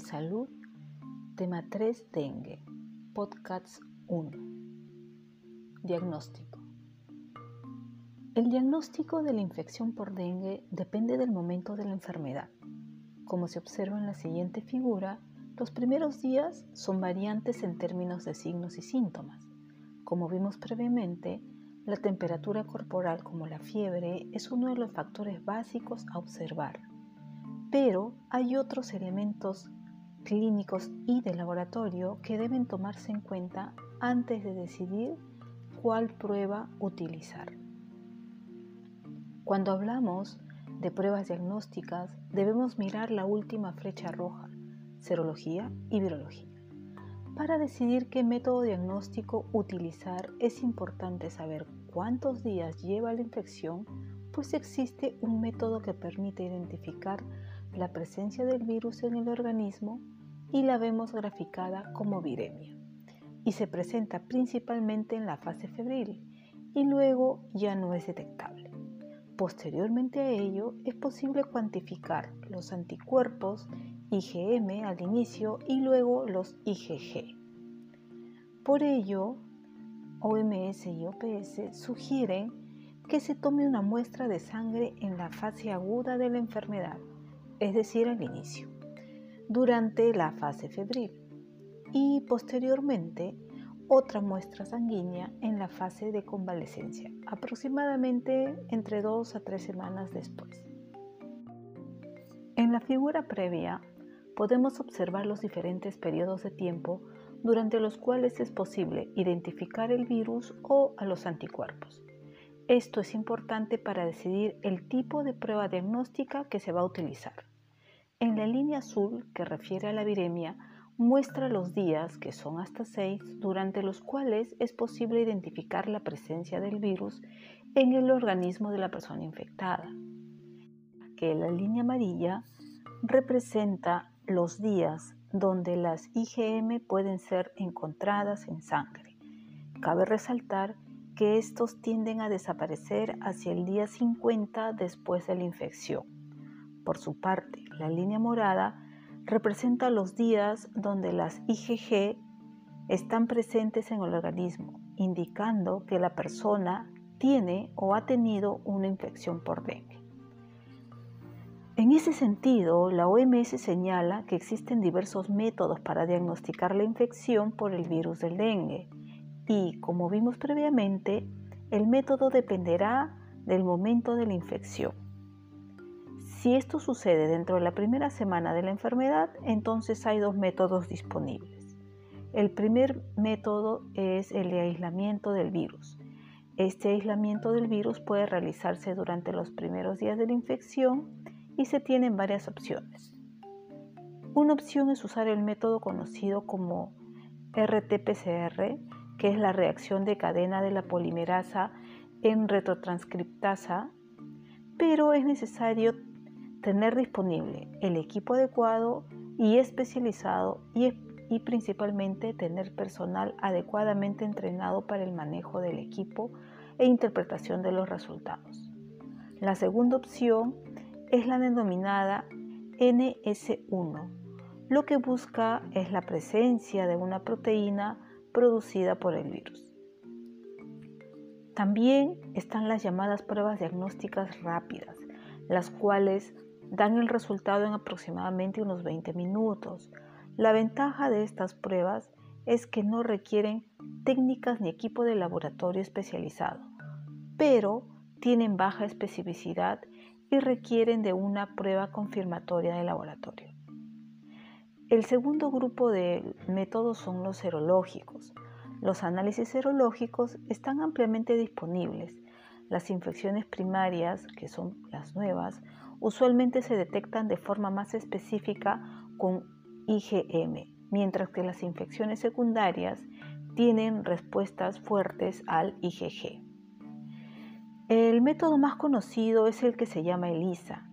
salud, tema 3 dengue, podcast 1. Diagnóstico. El diagnóstico de la infección por dengue depende del momento de la enfermedad. Como se observa en la siguiente figura, los primeros días son variantes en términos de signos y síntomas. Como vimos previamente, la temperatura corporal como la fiebre es uno de los factores básicos a observar pero hay otros elementos clínicos y de laboratorio que deben tomarse en cuenta antes de decidir cuál prueba utilizar. Cuando hablamos de pruebas diagnósticas, debemos mirar la última flecha roja, serología y virología. Para decidir qué método diagnóstico utilizar es importante saber cuántos días lleva la infección, pues existe un método que permite identificar la presencia del virus en el organismo y la vemos graficada como viremia y se presenta principalmente en la fase febril y luego ya no es detectable. Posteriormente a ello es posible cuantificar los anticuerpos IgM al inicio y luego los IgG. Por ello, OMS y OPS sugieren que se tome una muestra de sangre en la fase aguda de la enfermedad es decir, al inicio, durante la fase febril y posteriormente otra muestra sanguínea en la fase de convalecencia, aproximadamente entre dos a tres semanas después. En la figura previa podemos observar los diferentes periodos de tiempo durante los cuales es posible identificar el virus o a los anticuerpos. Esto es importante para decidir el tipo de prueba diagnóstica que se va a utilizar. En la línea azul, que refiere a la viremia, muestra los días, que son hasta seis, durante los cuales es posible identificar la presencia del virus en el organismo de la persona infectada. Que la línea amarilla representa los días donde las IgM pueden ser encontradas en sangre. Cabe resaltar que estos tienden a desaparecer hacia el día 50 después de la infección. Por su parte, la línea morada representa los días donde las IgG están presentes en el organismo, indicando que la persona tiene o ha tenido una infección por dengue. En ese sentido, la OMS señala que existen diversos métodos para diagnosticar la infección por el virus del dengue y, como vimos previamente, el método dependerá del momento de la infección. Si esto sucede dentro de la primera semana de la enfermedad, entonces hay dos métodos disponibles. El primer método es el de aislamiento del virus. Este aislamiento del virus puede realizarse durante los primeros días de la infección y se tienen varias opciones. Una opción es usar el método conocido como RT-PCR, que es la reacción de cadena de la polimerasa en retrotranscriptasa, pero es necesario tener disponible el equipo adecuado y especializado y, principalmente tener personal adecuadamente entrenado para el manejo del equipo e interpretación de los resultados. La segunda opción es la denominada NS1. Lo que busca es la presencia de una proteína producida por el virus. También están las llamadas pruebas diagnósticas rápidas, las cuales dan el resultado en aproximadamente unos 20 minutos. La ventaja de estas pruebas es que no requieren técnicas ni equipo de laboratorio especializado, pero tienen baja especificidad y requieren de una prueba confirmatoria de laboratorio. El segundo grupo de métodos son los serológicos. Los análisis serológicos están ampliamente disponibles. Las infecciones primarias, que son las nuevas, usualmente se detectan de forma más específica con IgM, mientras que las infecciones secundarias tienen respuestas fuertes al IgG. El método más conocido es el que se llama ELISA.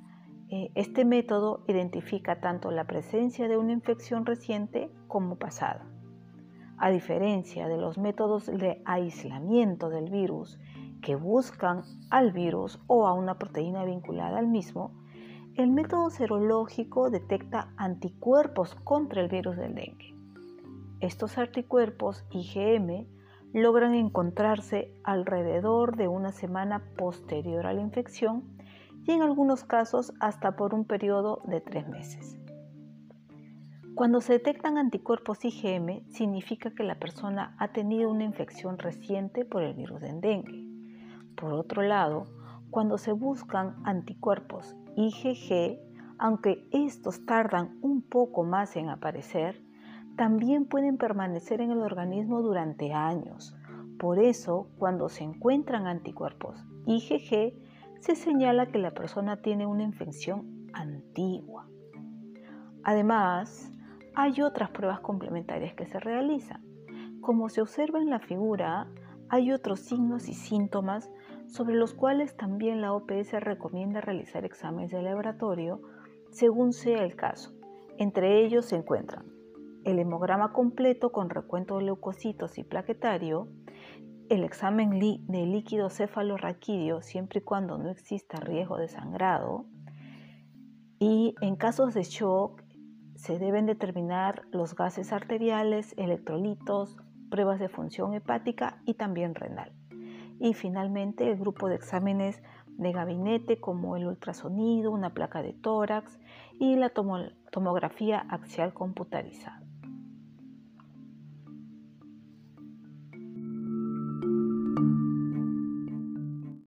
Eh, este método identifica tanto la presencia de una infección reciente como pasada. A diferencia de los métodos de aislamiento del virus que buscan al virus o a una proteína vinculada al mismo, El método serológico detecta anticuerpos contra el virus del dengue. Estos anticuerpos IgM logran encontrarse alrededor de una semana posterior a la infección y en algunos casos hasta por un periodo de tres meses. Cuando se detectan anticuerpos IgM, significa que la persona ha tenido una infección reciente por el virus del dengue. Por otro lado, cuando se buscan anticuerpos IgG, aunque estos tardan un poco más en aparecer, también pueden permanecer en el organismo durante años. Por eso, cuando se encuentran anticuerpos IgG, se señala que la persona tiene una infección antigua. Además, hay otras pruebas complementarias que se realizan. Como se observa en la figura, hay otros signos y síntomas sobre los cuales también la OPS recomienda realizar exámenes de laboratorio según sea el caso. Entre ellos se encuentran el hemograma completo con recuento de leucocitos y plaquetario, el examen de líquido cefalorraquídeo siempre y cuando no exista riesgo de sangrado, y en casos de shock se deben determinar los gases arteriales, electrolitos, pruebas de función hepática y también renal. Y finalmente el grupo de exámenes de gabinete como el ultrasonido, una placa de tórax y la tomografía axial computarizada.